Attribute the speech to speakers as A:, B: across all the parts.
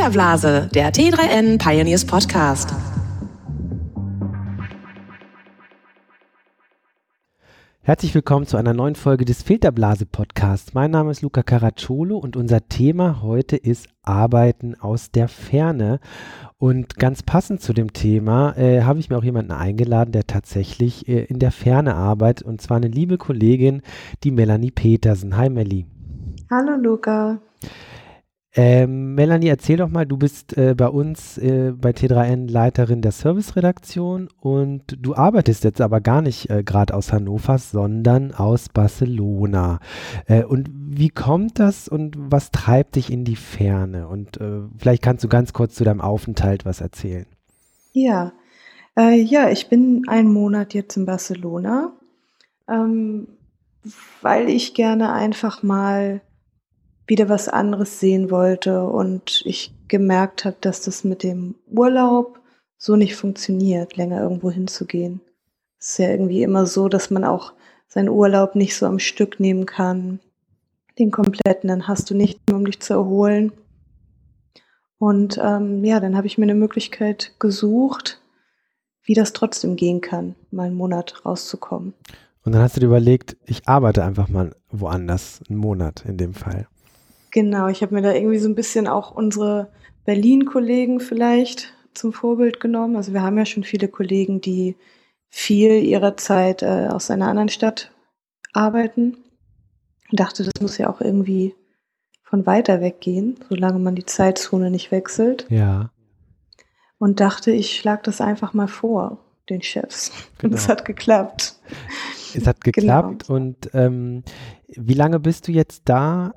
A: Filterblase, der T3N Pioneers Podcast.
B: Herzlich willkommen zu einer neuen Folge des Filterblase Podcasts. Mein Name ist Luca Caracciolo und unser Thema heute ist Arbeiten aus der Ferne. Und ganz passend zu dem Thema äh, habe ich mir auch jemanden eingeladen, der tatsächlich äh, in der Ferne arbeitet und zwar eine liebe Kollegin, die Melanie Petersen. Hi Melli.
C: Hallo Luca.
B: Ähm, Melanie, erzähl doch mal, du bist äh, bei uns äh, bei T3N Leiterin der Serviceredaktion und du arbeitest jetzt aber gar nicht äh, gerade aus Hannover, sondern aus Barcelona. Äh, und wie kommt das und was treibt dich in die Ferne? Und äh, vielleicht kannst du ganz kurz zu deinem Aufenthalt was erzählen.
C: Ja, äh, ja, ich bin einen Monat jetzt in Barcelona, ähm, weil ich gerne einfach mal wieder was anderes sehen wollte und ich gemerkt habe, dass das mit dem Urlaub so nicht funktioniert, länger irgendwo hinzugehen. Es ist ja irgendwie immer so, dass man auch seinen Urlaub nicht so am Stück nehmen kann. Den kompletten, dann hast du nicht mehr, um dich zu erholen. Und ähm, ja, dann habe ich mir eine Möglichkeit gesucht, wie das trotzdem gehen kann, mal einen Monat rauszukommen.
B: Und dann hast du dir überlegt, ich arbeite einfach mal woanders, einen Monat in dem Fall.
C: Genau, ich habe mir da irgendwie so ein bisschen auch unsere Berlin-Kollegen vielleicht zum Vorbild genommen. Also wir haben ja schon viele Kollegen, die viel ihrer Zeit äh, aus einer anderen Stadt arbeiten. Ich dachte, das muss ja auch irgendwie von weiter weg gehen, solange man die Zeitzone nicht wechselt.
B: Ja.
C: Und dachte, ich schlage das einfach mal vor, den Chefs. Genau. Und es hat geklappt.
B: Es hat geklappt. Genau. Und ähm, wie lange bist du jetzt da?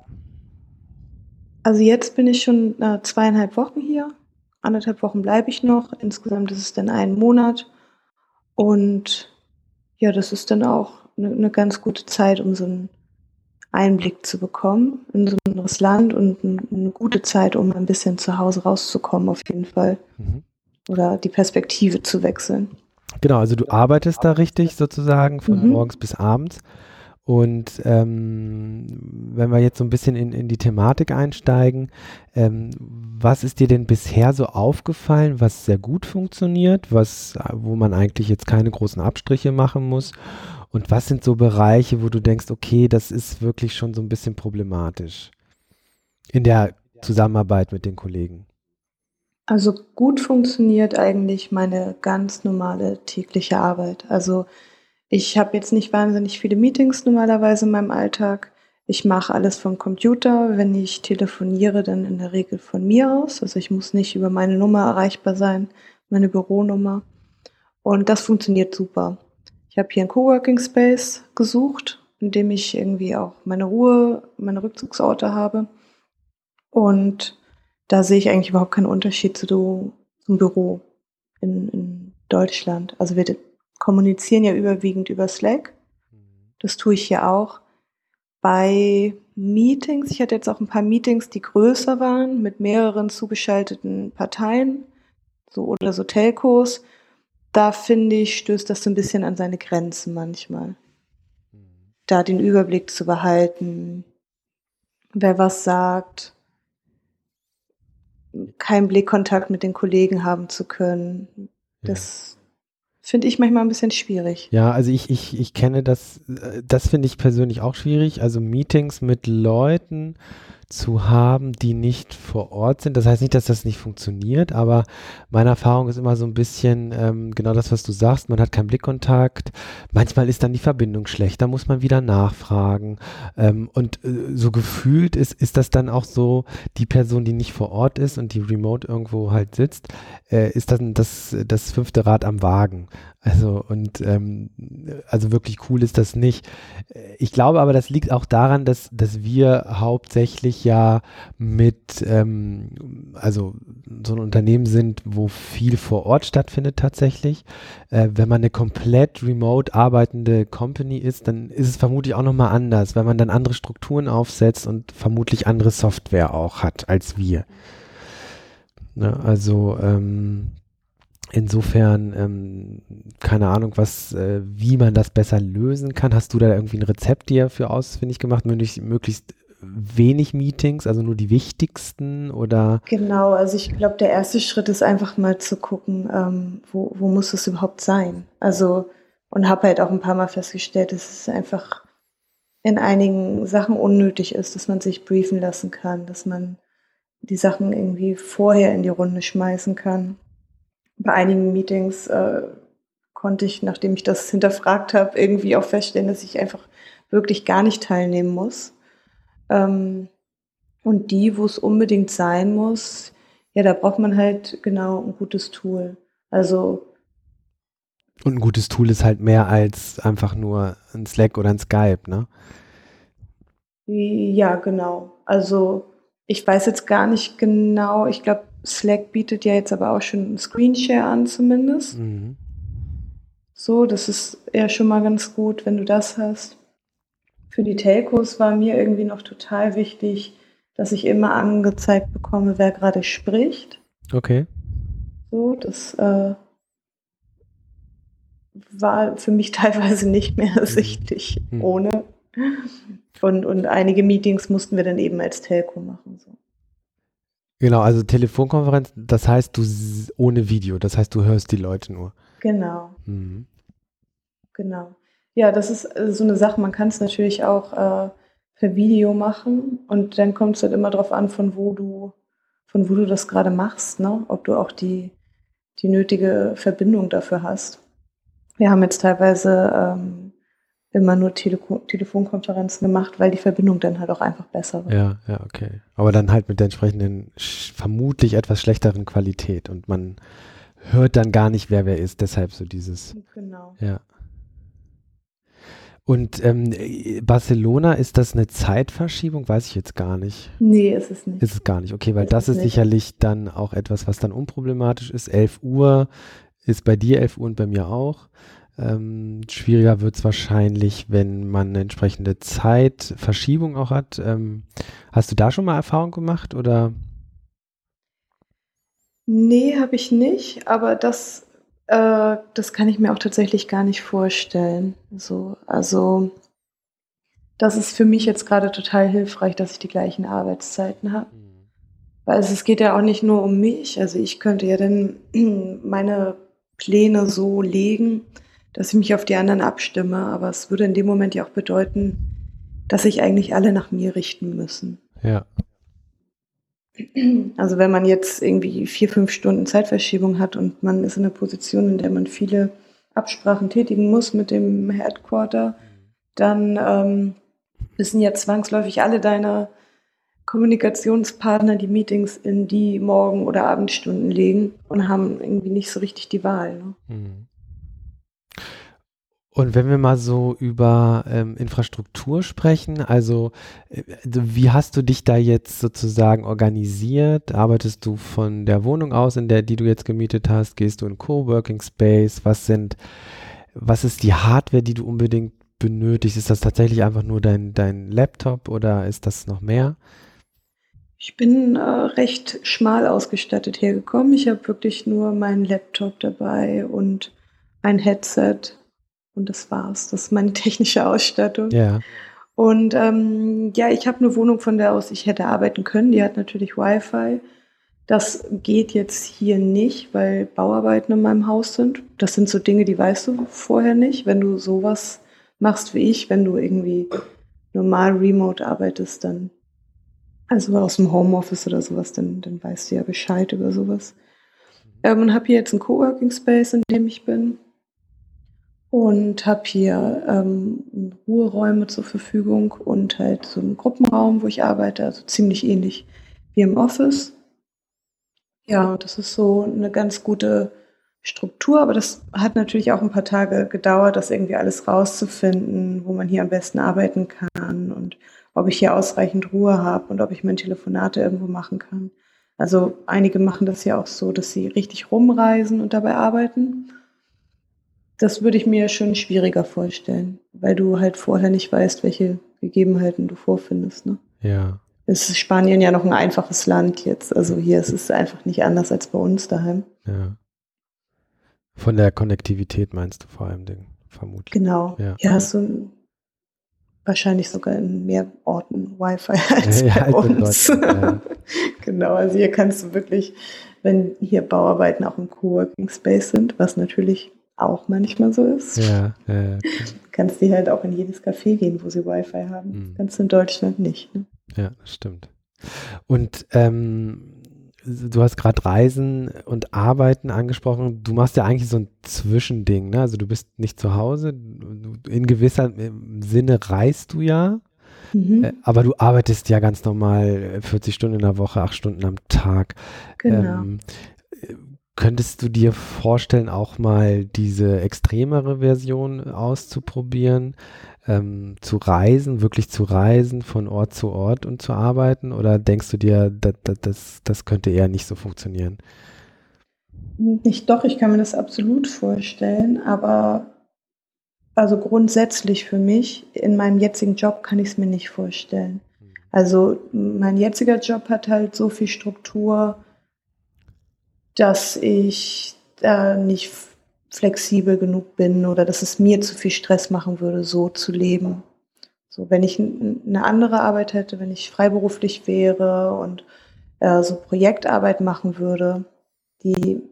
C: Also jetzt bin ich schon äh, zweieinhalb Wochen hier. Anderthalb Wochen bleibe ich noch. Insgesamt ist es dann ein Monat. Und ja, das ist dann auch eine, eine ganz gute Zeit, um so einen Einblick zu bekommen in so ein anderes Land und ein, eine gute Zeit, um ein bisschen zu Hause rauszukommen, auf jeden Fall. Mhm. Oder die Perspektive zu wechseln.
B: Genau, also du arbeitest da richtig sozusagen von mhm. morgens bis abends. Und ähm, wenn wir jetzt so ein bisschen in, in die Thematik einsteigen, ähm, was ist dir denn bisher so aufgefallen, was sehr gut funktioniert, was, wo man eigentlich jetzt keine großen Abstriche machen muss? Und was sind so Bereiche, wo du denkst, okay, das ist wirklich schon so ein bisschen problematisch in der Zusammenarbeit mit den Kollegen?
C: Also gut funktioniert eigentlich meine ganz normale tägliche Arbeit. Also ich habe jetzt nicht wahnsinnig viele Meetings normalerweise in meinem Alltag. Ich mache alles vom Computer. Wenn ich telefoniere, dann in der Regel von mir aus. Also ich muss nicht über meine Nummer erreichbar sein, meine Büronummer. Und das funktioniert super. Ich habe hier einen Coworking Space gesucht, in dem ich irgendwie auch meine Ruhe, meine Rückzugsorte habe. Und da sehe ich eigentlich überhaupt keinen Unterschied zu, zum Büro in, in Deutschland. Also wir kommunizieren ja überwiegend über Slack. Das tue ich hier auch. Bei Meetings, ich hatte jetzt auch ein paar Meetings, die größer waren, mit mehreren zugeschalteten Parteien, so oder so Telcos. Da finde ich, stößt das so ein bisschen an seine Grenzen manchmal. Da den Überblick zu behalten, wer was sagt, keinen Blickkontakt mit den Kollegen haben zu können. Das finde ich manchmal ein bisschen schwierig.
B: Ja, also ich, ich, ich kenne das, äh, das finde ich persönlich auch schwierig. Also Meetings mit Leuten, zu haben, die nicht vor Ort sind. Das heißt nicht, dass das nicht funktioniert, aber meine Erfahrung ist immer so ein bisschen ähm, genau das, was du sagst. Man hat keinen Blickkontakt. Manchmal ist dann die Verbindung schlecht. Da muss man wieder nachfragen. Ähm, und äh, so gefühlt ist, ist das dann auch so, die Person, die nicht vor Ort ist und die remote irgendwo halt sitzt, äh, ist dann das, das fünfte Rad am Wagen. Also und ähm, also wirklich cool ist das nicht. Ich glaube aber, das liegt auch daran, dass, dass wir hauptsächlich ja mit, ähm, also so ein Unternehmen sind, wo viel vor Ort stattfindet tatsächlich. Äh, wenn man eine komplett remote arbeitende Company ist, dann ist es vermutlich auch nochmal anders, weil man dann andere Strukturen aufsetzt und vermutlich andere Software auch hat als wir. Ne, also ähm, Insofern, ähm, keine Ahnung, was, äh, wie man das besser lösen kann. Hast du da irgendwie ein Rezept dir für ausfindig gemacht, möglichst, möglichst wenig Meetings, also nur die wichtigsten oder?
C: Genau, also ich glaube, der erste Schritt ist einfach mal zu gucken, ähm, wo, wo muss es überhaupt sein? Also, und habe halt auch ein paar Mal festgestellt, dass es einfach in einigen Sachen unnötig ist, dass man sich briefen lassen kann, dass man die Sachen irgendwie vorher in die Runde schmeißen kann. Bei einigen Meetings äh, konnte ich, nachdem ich das hinterfragt habe, irgendwie auch feststellen, dass ich einfach wirklich gar nicht teilnehmen muss. Ähm, und die, wo es unbedingt sein muss, ja, da braucht man halt genau ein gutes Tool. Also
B: und ein gutes Tool ist halt mehr als einfach nur ein Slack oder ein Skype, ne?
C: Ja, genau. Also ich weiß jetzt gar nicht genau. Ich glaube, Slack bietet ja jetzt aber auch schon Screenshare an zumindest. Mhm. So, das ist ja schon mal ganz gut, wenn du das hast. Für die Telcos war mir irgendwie noch total wichtig, dass ich immer angezeigt bekomme, wer gerade spricht.
B: Okay.
C: So, das äh, war für mich teilweise nicht mehr mhm. sichtig mhm. ohne. Und, und einige Meetings mussten wir dann eben als Telco machen. So.
B: Genau, also Telefonkonferenz, das heißt du ohne Video, das heißt du hörst die Leute nur.
C: Genau. Mhm. Genau. Ja, das ist äh, so eine Sache, man kann es natürlich auch äh, per Video machen und dann kommt es halt immer darauf an, von wo du, von wo du das gerade machst, ne? ob du auch die, die nötige Verbindung dafür hast. Wir haben jetzt teilweise ähm, immer nur Teleko Telefonkonferenzen gemacht, weil die Verbindung dann halt auch einfach besser war.
B: Ja, ja, okay. Aber dann halt mit der entsprechenden, vermutlich etwas schlechteren Qualität und man hört dann gar nicht, wer wer ist. Deshalb so dieses.
C: Genau.
B: Ja. Und ähm, Barcelona, ist das eine Zeitverschiebung? Weiß ich jetzt gar nicht.
C: Nee, ist es nicht.
B: Ist es gar nicht. Okay, weil ist das ist nicht. sicherlich dann auch etwas, was dann unproblematisch ist. 11 Uhr ist bei dir 11 Uhr und bei mir auch. Ähm, schwieriger wird es wahrscheinlich, wenn man eine entsprechende Zeitverschiebung auch hat. Ähm, hast du da schon mal Erfahrung gemacht oder?
C: Nee, habe ich nicht, aber das, äh, das kann ich mir auch tatsächlich gar nicht vorstellen. So, also das ist für mich jetzt gerade total hilfreich, dass ich die gleichen Arbeitszeiten habe. Mhm. Weil es geht ja auch nicht nur um mich. Also ich könnte ja dann meine Pläne so legen, dass ich mich auf die anderen abstimme. Aber es würde in dem Moment ja auch bedeuten, dass sich eigentlich alle nach mir richten müssen.
B: Ja.
C: Also wenn man jetzt irgendwie vier, fünf Stunden Zeitverschiebung hat und man ist in einer Position, in der man viele Absprachen tätigen muss mit dem Headquarter, dann ähm, müssen ja zwangsläufig alle deine Kommunikationspartner die Meetings in die Morgen- oder Abendstunden legen und haben irgendwie nicht so richtig die Wahl. Ne? Mhm.
B: Und wenn wir mal so über ähm, Infrastruktur sprechen, also äh, wie hast du dich da jetzt sozusagen organisiert? Arbeitest du von der Wohnung aus, in der die du jetzt gemietet hast? Gehst du in Coworking Space? Was sind, was ist die Hardware, die du unbedingt benötigst? Ist das tatsächlich einfach nur dein, dein Laptop oder ist das noch mehr?
C: Ich bin äh, recht schmal ausgestattet hergekommen. Ich habe wirklich nur meinen Laptop dabei und ein Headset und das war's. Das ist meine technische Ausstattung.
B: Ja.
C: Und ähm, ja, ich habe eine Wohnung, von der aus ich hätte arbeiten können. Die hat natürlich Wi-Fi. Das geht jetzt hier nicht, weil Bauarbeiten in meinem Haus sind. Das sind so Dinge, die weißt du vorher nicht. Wenn du sowas machst wie ich, wenn du irgendwie normal remote arbeitest, dann, also aus dem Homeoffice oder sowas, dann, dann weißt du ja Bescheid über sowas. Ähm, und habe hier jetzt einen Coworking Space, in dem ich bin und habe hier ähm, Ruheräume zur Verfügung und halt so einen Gruppenraum, wo ich arbeite, also ziemlich ähnlich wie im Office. Ja, das ist so eine ganz gute Struktur, aber das hat natürlich auch ein paar Tage gedauert, das irgendwie alles rauszufinden, wo man hier am besten arbeiten kann und ob ich hier ausreichend Ruhe habe und ob ich meine Telefonate irgendwo machen kann. Also einige machen das ja auch so, dass sie richtig rumreisen und dabei arbeiten das würde ich mir schon schwieriger vorstellen, weil du halt vorher nicht weißt, welche Gegebenheiten du vorfindest. Ne?
B: Ja.
C: Es ist Spanien ja noch ein einfaches Land jetzt. Also hier ist es einfach nicht anders als bei uns daheim.
B: Ja. Von der Konnektivität meinst du vor allem, den, vermutlich.
C: Genau. Ja, ja so wahrscheinlich sogar in mehr Orten Wi-Fi als ja, bei ja, uns. Ja. genau, also hier kannst du wirklich, wenn hier Bauarbeiten auch im Coworking Space sind, was natürlich auch manchmal so ist, ja, ja, kannst du halt auch in jedes Café gehen, wo sie Wi-Fi haben. Mhm. Kannst du in Deutschland nicht. Ne?
B: Ja, stimmt. Und ähm, du hast gerade Reisen und Arbeiten angesprochen. Du machst ja eigentlich so ein Zwischending, ne? Also du bist nicht zu Hause. In gewisser Sinne reist du ja. Mhm. Äh, aber du arbeitest ja ganz normal 40 äh, Stunden in der Woche, 8 Stunden am Tag. Genau. Ähm, könntest du dir vorstellen, auch mal diese extremere Version auszuprobieren? ähm, zu reisen, wirklich zu reisen, von Ort zu Ort und zu arbeiten? Oder denkst du dir, das, das, das könnte eher nicht so funktionieren?
C: Nicht doch, ich kann mir das absolut vorstellen, aber also grundsätzlich für mich, in meinem jetzigen Job kann ich es mir nicht vorstellen. Mhm. Also mein jetziger Job hat halt so viel Struktur, dass ich da nicht flexibel genug bin oder dass es mir zu viel Stress machen würde, so zu leben. So, wenn ich eine andere Arbeit hätte, wenn ich freiberuflich wäre und äh, so Projektarbeit machen würde, die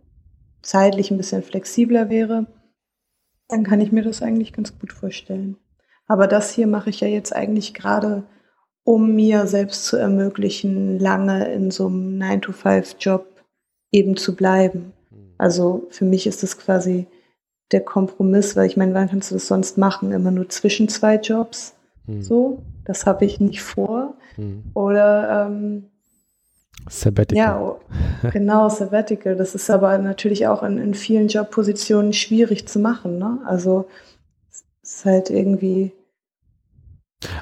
C: zeitlich ein bisschen flexibler wäre, dann kann ich mir das eigentlich ganz gut vorstellen. Aber das hier mache ich ja jetzt eigentlich gerade, um mir selbst zu ermöglichen, lange in so einem 9-to-5-Job eben zu bleiben. Also für mich ist das quasi der Kompromiss, weil ich meine, wann kannst du das sonst machen? Immer nur zwischen zwei Jobs. Hm. So, das habe ich nicht vor. Hm. Oder ähm,
B: Sabbatical.
C: Ja, genau, Sabbatical. Das ist aber natürlich auch in, in vielen Jobpositionen schwierig zu machen. Ne? Also es ist halt irgendwie.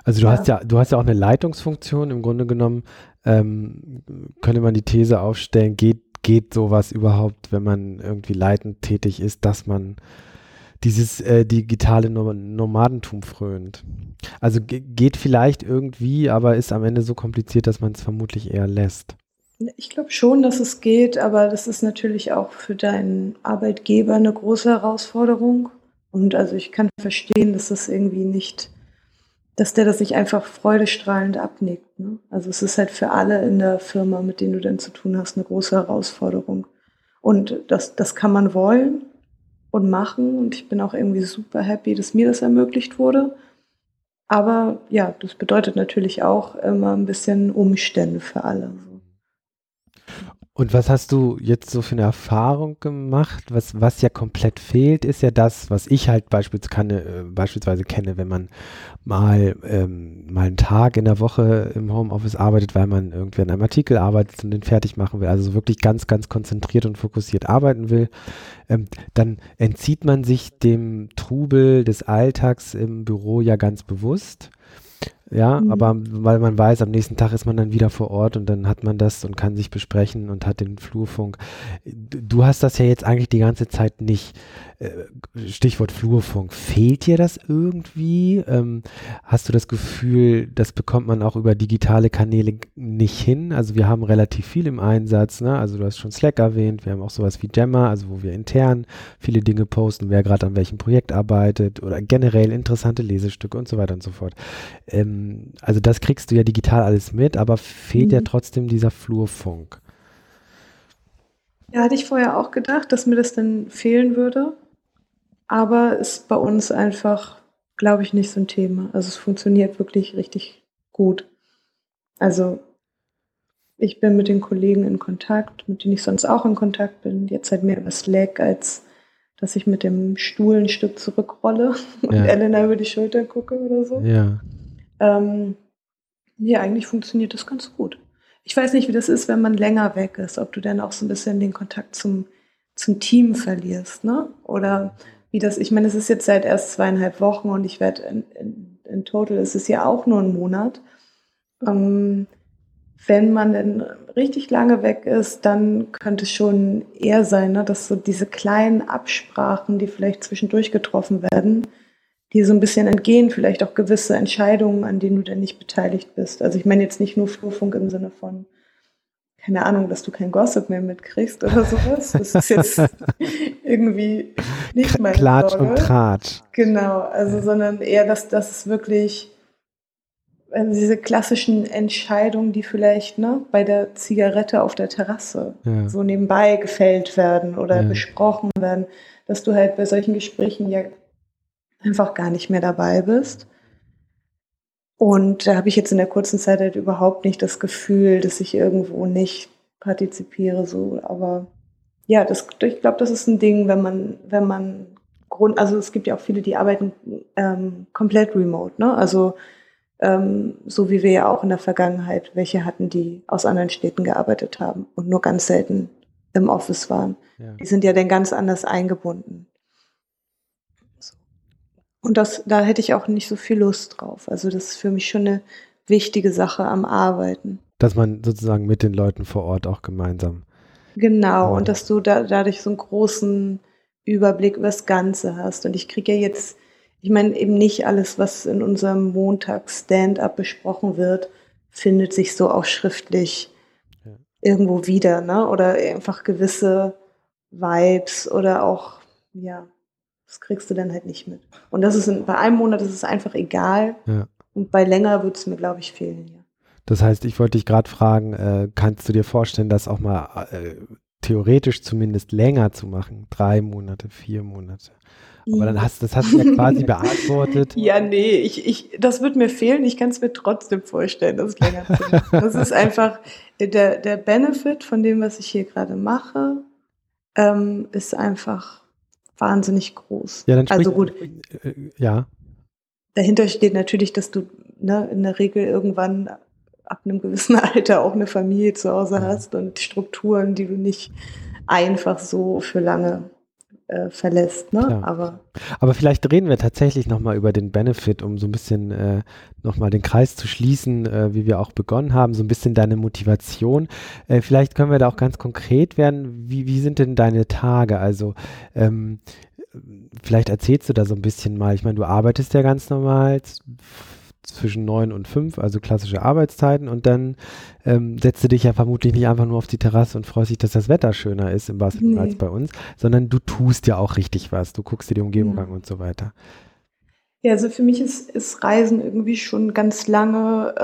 B: Also du ja. hast ja, du hast ja auch eine Leitungsfunktion. Im Grunde genommen ähm, könnte man die These aufstellen, geht geht sowas überhaupt, wenn man irgendwie leitend tätig ist, dass man dieses äh, digitale Nomadentum frönt. Also geht vielleicht irgendwie, aber ist am Ende so kompliziert, dass man es vermutlich eher lässt.
C: Ich glaube schon, dass es geht, aber das ist natürlich auch für deinen Arbeitgeber eine große Herausforderung. Und also ich kann verstehen, dass das irgendwie nicht dass der das nicht einfach freudestrahlend abnickt. Ne? Also es ist halt für alle in der Firma, mit denen du dann zu tun hast, eine große Herausforderung. Und das, das kann man wollen und machen. Und ich bin auch irgendwie super happy, dass mir das ermöglicht wurde. Aber ja, das bedeutet natürlich auch immer ein bisschen Umstände für alle.
B: Und was hast du jetzt so für eine Erfahrung gemacht? Was, was ja komplett fehlt, ist ja das, was ich halt beispielsweise, kann, äh, beispielsweise kenne, wenn man mal, ähm, mal einen Tag in der Woche im Homeoffice arbeitet, weil man irgendwie an einem Artikel arbeitet und den fertig machen will, also so wirklich ganz, ganz konzentriert und fokussiert arbeiten will, ähm, dann entzieht man sich dem Trubel des Alltags im Büro ja ganz bewusst ja, mhm. aber weil man weiß, am nächsten Tag ist man dann wieder vor Ort und dann hat man das und kann sich besprechen und hat den Flurfunk. Du hast das ja jetzt eigentlich die ganze Zeit nicht. Äh, Stichwort Flurfunk. Fehlt dir das irgendwie? Ähm, hast du das Gefühl, das bekommt man auch über digitale Kanäle nicht hin? Also wir haben relativ viel im Einsatz. Ne? Also du hast schon Slack erwähnt. Wir haben auch sowas wie Jammer, also wo wir intern viele Dinge posten, wer gerade an welchem Projekt arbeitet oder generell interessante Lesestücke und so weiter und so fort. Ähm, also das kriegst du ja digital alles mit, aber fehlt mhm. ja trotzdem dieser Flurfunk.
C: Ja, hatte ich vorher auch gedacht, dass mir das dann fehlen würde aber ist bei uns einfach, glaube ich, nicht so ein Thema. Also es funktioniert wirklich richtig gut. Also ich bin mit den Kollegen in Kontakt, mit denen ich sonst auch in Kontakt bin. Jetzt halt mehr über Slack, als dass ich mit dem Stuhl ein Stück zurückrolle und ja. Elena über die Schulter gucke oder so.
B: Ja.
C: Ähm, ja, eigentlich funktioniert das ganz gut. Ich weiß nicht, wie das ist, wenn man länger weg ist, ob du dann auch so ein bisschen den Kontakt zum, zum Team verlierst, ne? Oder wie das, ich meine, es ist jetzt seit erst zweieinhalb Wochen und ich werde in, in, in total ist es ja auch nur ein Monat. Ähm, wenn man denn richtig lange weg ist, dann könnte es schon eher sein, ne, dass so diese kleinen Absprachen, die vielleicht zwischendurch getroffen werden, die so ein bisschen entgehen, vielleicht auch gewisse Entscheidungen, an denen du dann nicht beteiligt bist. Also ich meine jetzt nicht nur Flurfunk im Sinne von keine Ahnung, dass du kein Gossip mehr mitkriegst oder sowas. Das ist jetzt irgendwie nicht meine
B: Klatsch Sorge. und Tratsch.
C: Genau, also sondern eher, dass, es wirklich also diese klassischen Entscheidungen, die vielleicht ne, bei der Zigarette auf der Terrasse
B: Ja.
C: so nebenbei gefällt werden oder
B: Ja.
C: besprochen werden, dass du halt bei solchen Gesprächen ja einfach gar nicht mehr dabei bist. Und da habe ich jetzt in der kurzen Zeit halt überhaupt nicht das Gefühl, dass ich irgendwo nicht partizipiere, so. Aber ja, das, ich glaube, das ist ein Ding, wenn man, wenn man Grund, also es gibt ja auch viele, die arbeiten ähm, komplett remote, ne? Also ähm, so wie wir ja auch in der Vergangenheit welche hatten, die aus anderen Städten gearbeitet haben und nur ganz selten im Office waren.
B: Ja.
C: Die sind ja dann ganz anders eingebunden. Und das, da hätte ich auch nicht so viel Lust drauf. Also das ist für mich schon eine wichtige Sache am Arbeiten.
B: Dass man sozusagen mit den Leuten vor Ort auch gemeinsam.
C: Genau, und dass du da, dadurch so einen großen Überblick über das Ganze hast. Und ich kriege ja jetzt, ich meine, eben nicht alles, was in unserem Montag-Stand-up besprochen wird, findet sich so auch schriftlich
B: Ja.
C: irgendwo wieder, ne? Oder einfach gewisse Vibes oder auch, ja, das kriegst du dann halt nicht mit. Und das ist in, bei einem Monat ist es einfach egal.
B: Ja.
C: Und bei länger wird es mir, glaube ich, fehlen, ja.
B: Das heißt, ich wollte dich gerade fragen, äh, kannst du dir vorstellen, das auch mal äh, theoretisch zumindest länger zu machen? Drei Monate, vier Monate. Aber dann hast das hast du ja quasi beantwortet.
C: Ja, nee, ich, ich, das wird mir fehlen. Ich kann es mir trotzdem vorstellen, dass es länger zu machen. Das ist einfach der, der Benefit von dem, was ich hier gerade mache, ähm, ist einfach wahnsinnig groß.
B: Ja, dann
C: also gut,
B: Äh, ja,
C: dahinter steht natürlich, dass du ne, in der Regel irgendwann ab einem gewissen Alter auch eine Familie zu Hause
B: Ja.
C: hast und Strukturen, die du nicht einfach so für lange äh, verlässt. Ne?
B: Klar.
C: Aber
B: aber vielleicht reden wir tatsächlich nochmal über den Benefit, um so ein bisschen äh, nochmal den Kreis zu schließen, äh, wie wir auch begonnen haben, so ein bisschen deine Motivation. Äh, vielleicht können wir da auch ganz konkret werden. Wie, wie sind denn deine Tage? Also ähm, vielleicht erzählst du da so ein bisschen mal. Ich meine, du arbeitest ja ganz normal zwischen neun und fünf, also klassische Arbeitszeiten und dann ähm, setzt du dich ja vermutlich nicht einfach nur auf die Terrasse und freust dich, dass das Wetter schöner ist in Barcelona
C: Nee.
B: als bei uns, sondern du tust ja auch richtig was. Du guckst dir die Umgebung
C: Ja.
B: an und so weiter.
C: Ja, also für mich ist, ist Reisen irgendwie schon ganz lange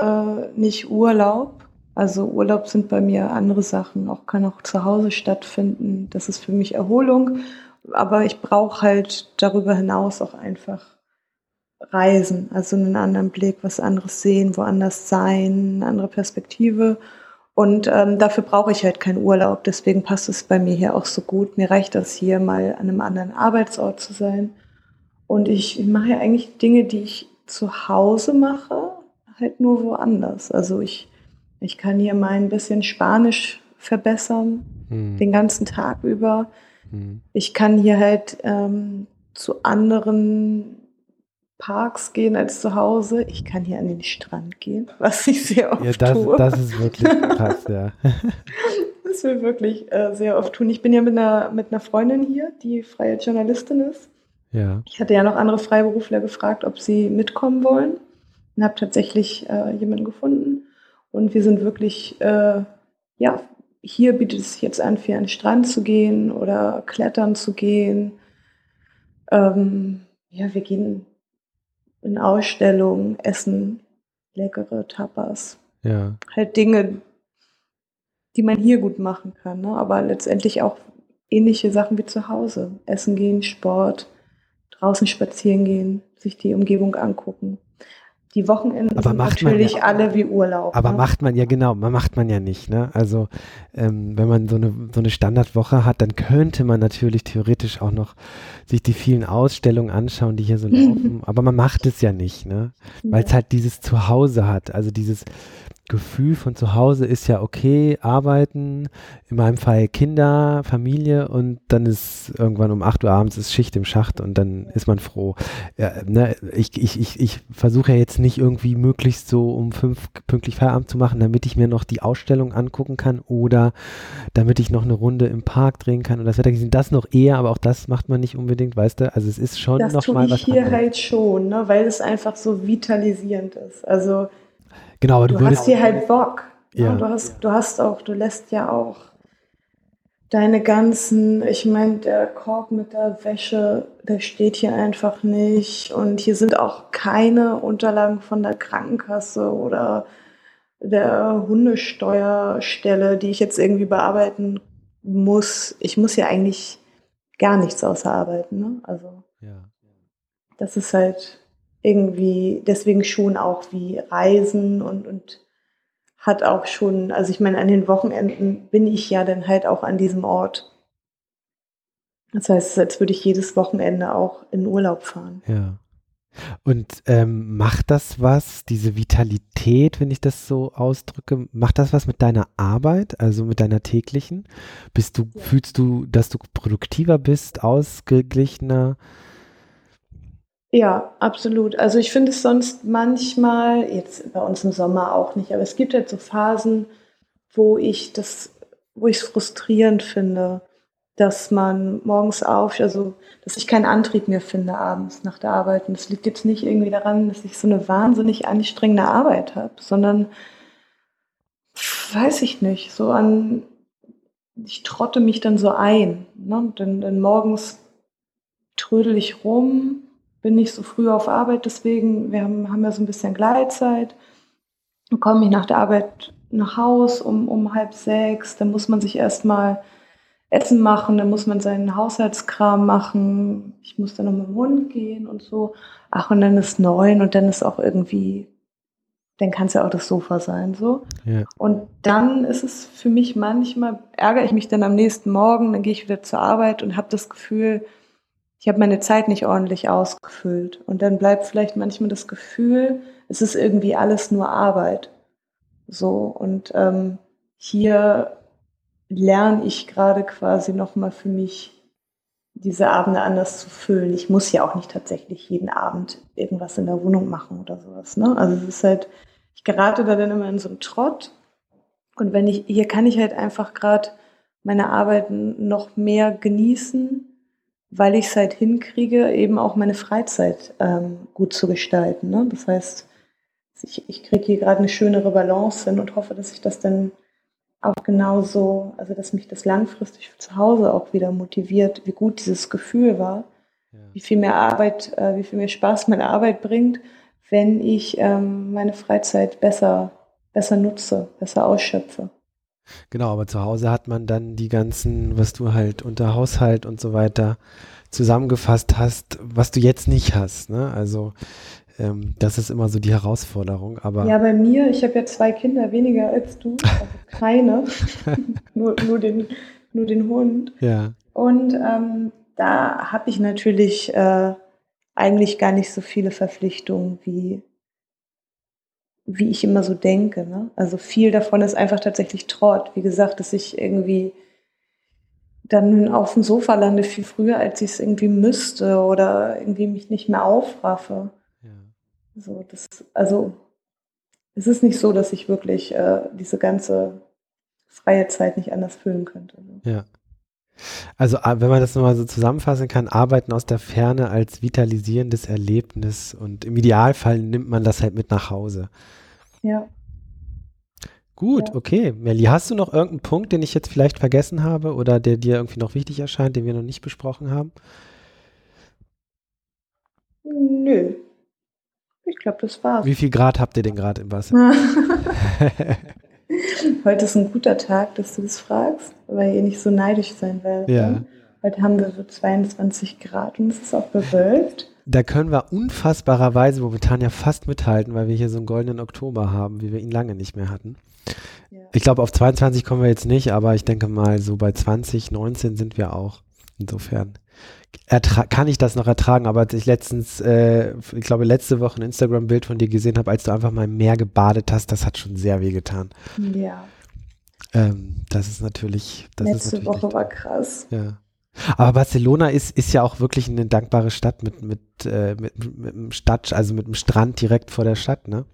C: äh, nicht Urlaub. Also Urlaub sind bei mir andere Sachen, auch kann auch zu Hause stattfinden. Das ist für mich Erholung. Aber ich brauche halt darüber hinaus auch einfach Reisen, also einen anderen Blick, was anderes sehen, woanders sein, eine andere Perspektive. Und ähm, dafür brauche ich halt keinen Urlaub. Deswegen passt es bei mir hier auch so gut. Mir reicht das hier mal an einem anderen Arbeitsort zu sein. Und ich, mache ja eigentlich Dinge, die ich zu Hause mache, halt nur woanders. Also ich, ich kann hier mal ein bisschen Spanisch verbessern,
B: Hm.
C: den ganzen Tag über.
B: Hm.
C: Ich kann hier halt ähm, zu anderen Parks gehen als zu Hause. Ich kann hier an den Strand gehen, was ich sehr oft
B: Ja, das,
C: tue.
B: das ist wirklich krass, ja.
C: Das will wirklich äh, sehr oft tun. Ich bin ja mit einer, mit einer Freundin hier, die freie Journalistin ist.
B: Ja,
C: Ich hatte ja noch andere Freiberufler gefragt, ob sie mitkommen wollen und habe tatsächlich äh, jemanden gefunden. Und wir sind wirklich, äh, ja, hier bietet es sich jetzt an, für den Strand zu gehen oder klettern zu gehen. Ähm, ja, wir gehen in Ausstellungen, essen leckere Tapas.
B: ja.
C: Halt Dinge, die man hier gut machen kann, ne? aber letztendlich auch ähnliche Sachen wie zu Hause. Essen gehen, Sport, draußen spazieren gehen, sich die Umgebung angucken. Die Wochenenden
B: Aber
C: sind
B: macht man
C: natürlich
B: ja-
C: alle wie Urlaub.
B: Aber
C: ne?
B: macht man ja genau, man macht man ja nicht, ne? Also ähm, wenn man so eine so eine Standardwoche hat, dann könnte man natürlich theoretisch auch noch sich die vielen Ausstellungen anschauen, die hier so laufen. aber man macht es ja nicht, ne? Weil es halt dieses Zuhause hat. Also dieses Gefühl von Zuhause ist ja okay, arbeiten, in meinem Fall Kinder, Familie und dann ist irgendwann um 8 Uhr abends ist Schicht im Schacht und dann ist man froh. Ja, ne, ich ich, ich, ich versuche ja jetzt nicht irgendwie möglichst so um fünf pünktlich Feierabend zu machen, damit ich mir noch die Ausstellung angucken kann oder damit ich noch eine Runde im Park drehen kann und das Wetter genießen. Das noch eher, aber auch das macht man nicht unbedingt, weißt du? Also es ist schon
C: das
B: noch
C: tue
B: mal
C: ich
B: was
C: hier
B: anderes.
C: halt schon, ne? weil es einfach so vitalisierend ist. Also
B: Genau, aber du,
C: du
B: würdest
C: hast hier halt Bock.
B: Ja.
C: Du, hast, du hast auch, du lässt ja auch deine ganzen, ich meine, der Korb mit der Wäsche, der steht hier einfach nicht. Und hier sind auch keine Unterlagen von der Krankenkasse oder der Hundesteuerstelle, die ich jetzt irgendwie bearbeiten muss. Ich muss ja eigentlich gar nichts außer arbeiten. Ne? Also ja. das ist halt irgendwie deswegen schon auch wie Reisen und, und hat auch schon, also ich meine, an den Wochenenden bin ich ja dann halt auch an diesem Ort. Das heißt, als würde ich jedes Wochenende auch in Urlaub fahren.
B: Ja. Und ähm, macht das was, diese Vitalität, wenn ich das so ausdrücke, macht das was mit deiner Arbeit, also mit deiner täglichen? Bist du, ja. fühlst du, dass du produktiver bist, ausgeglichener?
C: Ja, absolut. Also ich finde es sonst manchmal, jetzt bei uns im Sommer auch nicht, aber es gibt halt so Phasen, wo ich das, wo ich es frustrierend finde, dass man morgens auf, also dass ich keinen Antrieb mehr finde abends nach der Arbeit. Und das liegt jetzt nicht irgendwie daran, dass ich so eine wahnsinnig anstrengende Arbeit habe, sondern weiß ich nicht, so an, ich trotte mich dann so ein. Ne? Dann, dann morgens trödel ich rum, bin nicht so früh auf Arbeit, deswegen, wir haben, haben ja so ein bisschen Gleitzeit. Dann komme ich nach der Arbeit nach Haus um, um halb sechs, dann muss man sich erstmal Essen machen, dann muss man seinen Haushaltskram machen, ich muss dann noch mit dem Hund gehen und so. Ach, und dann ist neun und dann ist auch irgendwie, dann kann es ja auch das Sofa sein, so. Ja. Und dann ist es für mich manchmal, ärgere ich mich dann am nächsten Morgen, dann gehe ich wieder zur Arbeit und habe das Gefühl, ich habe meine Zeit nicht ordentlich ausgefüllt. Und dann bleibt vielleicht manchmal das Gefühl, es ist irgendwie alles nur Arbeit. So, und ähm, hier lerne ich gerade quasi nochmal für mich, diese Abende anders zu füllen. Ich muss ja auch nicht tatsächlich jeden Abend irgendwas in der Wohnung machen oder sowas. Ne? Also es ist halt, ich gerate da dann immer in so einen Trott. Und wenn ich, hier kann ich halt einfach gerade meine Arbeiten noch mehr genießen weil ich es halt hinkriege, eben auch meine Freizeit ähm, gut zu gestalten. Ne? Das heißt, ich, ich kriege hier gerade eine schönere Balance hin und hoffe, dass ich das dann auch genauso, also dass mich das langfristig zu Hause auch wieder motiviert, wie gut dieses Gefühl war, ja. wie viel mehr Arbeit, äh, wie viel mehr Spaß meine Arbeit bringt, wenn ich ähm, meine Freizeit besser, besser nutze, besser ausschöpfe.
B: Genau, aber zu Hause hat man dann die ganzen, was du halt unter Haushalt und so weiter zusammengefasst hast, was du jetzt nicht hast. Ne? Also ähm, das ist immer so die Herausforderung. Aber
C: ja, bei mir, ich habe ja zwei Kinder weniger als du, also keine, nur, nur, den, nur den Hund.
B: Ja.
C: Und ähm, da habe ich natürlich äh, eigentlich gar nicht so viele Verpflichtungen wie wie ich immer so denke. Ne? Also viel davon ist einfach tatsächlich Trott. Wie gesagt, dass ich irgendwie dann auf dem Sofa lande viel früher, als ich es irgendwie müsste oder irgendwie mich nicht mehr aufraffe. Ja. So, das, also es ist nicht so, dass ich wirklich äh, diese ganze freie Zeit nicht anders füllen könnte.
B: Ne? Ja. Also wenn man das nochmal so zusammenfassen kann, arbeiten aus der Ferne als vitalisierendes Erlebnis und im Idealfall nimmt man das halt mit nach Hause.
C: Ja.
B: Gut,
C: ja.
B: okay. Melli, hast du noch irgendeinen Punkt, den ich jetzt vielleicht vergessen habe oder der dir irgendwie noch wichtig erscheint, den wir noch nicht besprochen haben?
C: Nö. Ich glaube, das war's.
B: Wie viel Grad habt ihr denn gerade im Wasser?
C: Heute ist ein guter Tag, dass du das fragst, weil ihr nicht so neidisch sein werdet.
B: Ja.
C: Ne? Heute haben wir so 22 Grad und es ist auch bewölkt
B: da können wir unfassbarerweise momentan ja fast mithalten, weil wir hier so einen goldenen Oktober haben, wie wir ihn lange nicht mehr hatten. Ja. Ich glaube, auf 22 kommen wir jetzt nicht, aber ich denke mal, so bei 20, 19 sind wir auch. Insofern kann ich das noch ertragen, aber als ich letztens, äh, ich glaube, letzte Woche ein Instagram-Bild von dir gesehen habe, als du einfach mal im Meer gebadet hast, das hat schon sehr weh getan.
C: Ja.
B: Ähm, das ist natürlich. Das
C: Letzte
B: ist natürlich
C: Woche war krass.
B: Ja. Aber Barcelona ist, ist ja auch wirklich eine dankbare Stadt mit, mit, äh, mit, mit einem Stadt, also mit einem Strand direkt vor der Stadt, ne?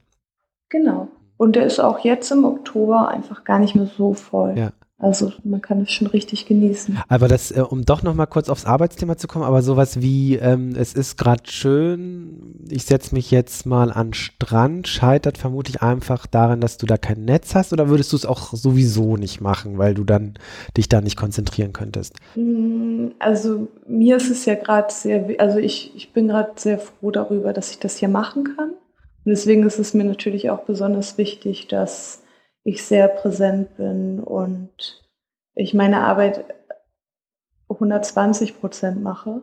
C: Genau. Und der ist auch jetzt im Oktober einfach gar nicht mehr so voll.
B: Ja.
C: Also man kann es schon richtig genießen.
B: Aber das, äh, um doch noch mal kurz aufs Arbeitsthema zu kommen, aber sowas wie, ähm, es ist gerade schön, ich setze mich jetzt mal an Strand, scheitert vermutlich einfach daran, dass du da kein Netz hast oder würdest du es auch sowieso nicht machen, weil du dann dich da nicht konzentrieren könntest?
C: Mm, also mir ist es ja gerade sehr, also ich, ich bin gerade sehr froh darüber, dass ich das hier machen kann. Und deswegen ist es mir natürlich auch besonders wichtig, dass ich sehr präsent bin und ich meine Arbeit 120 Prozent mache,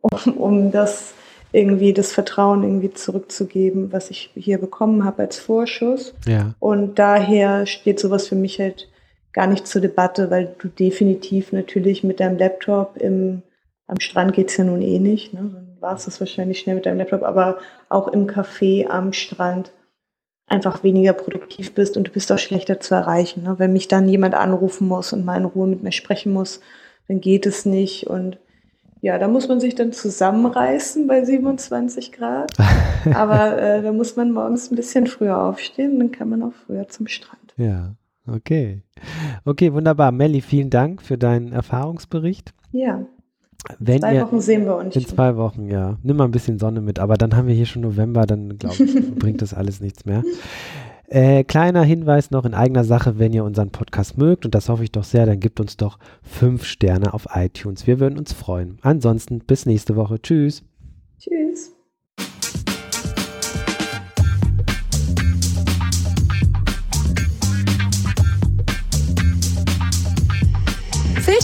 C: um, um das irgendwie das Vertrauen irgendwie zurückzugeben, was ich hier bekommen habe als Vorschuss.
B: Ja.
C: Und daher steht sowas für mich halt gar nicht zur Debatte, weil du definitiv natürlich mit deinem Laptop im, am Strand geht's ja nun eh nicht, ne? dann war es das wahrscheinlich schnell mit deinem Laptop, aber auch im Café am Strand einfach weniger produktiv bist und du bist auch schlechter zu erreichen. Ne? Wenn mich dann jemand anrufen muss und mal in Ruhe mit mir sprechen muss, dann geht es nicht. Und ja, da muss man sich dann zusammenreißen bei 27 Grad. Aber äh, da muss man morgens ein bisschen früher aufstehen, dann kann man auch früher zum Strand.
B: Ja, okay. Okay, wunderbar. Melli, vielen Dank für deinen Erfahrungsbericht.
C: Ja.
B: Wenn
C: zwei
B: ihr,
C: Wochen sehen wir uns.
B: In zwei Wochen, ja. Nimm mal ein bisschen Sonne mit, aber dann haben wir hier schon November, dann glaube ich, bringt das alles nichts mehr. Äh, kleiner Hinweis noch in eigener Sache, wenn ihr unseren Podcast mögt, und das hoffe ich doch sehr, dann gebt uns doch fünf Sterne auf iTunes. Wir würden uns freuen. Ansonsten bis nächste Woche. Tschüss.
C: Tschüss.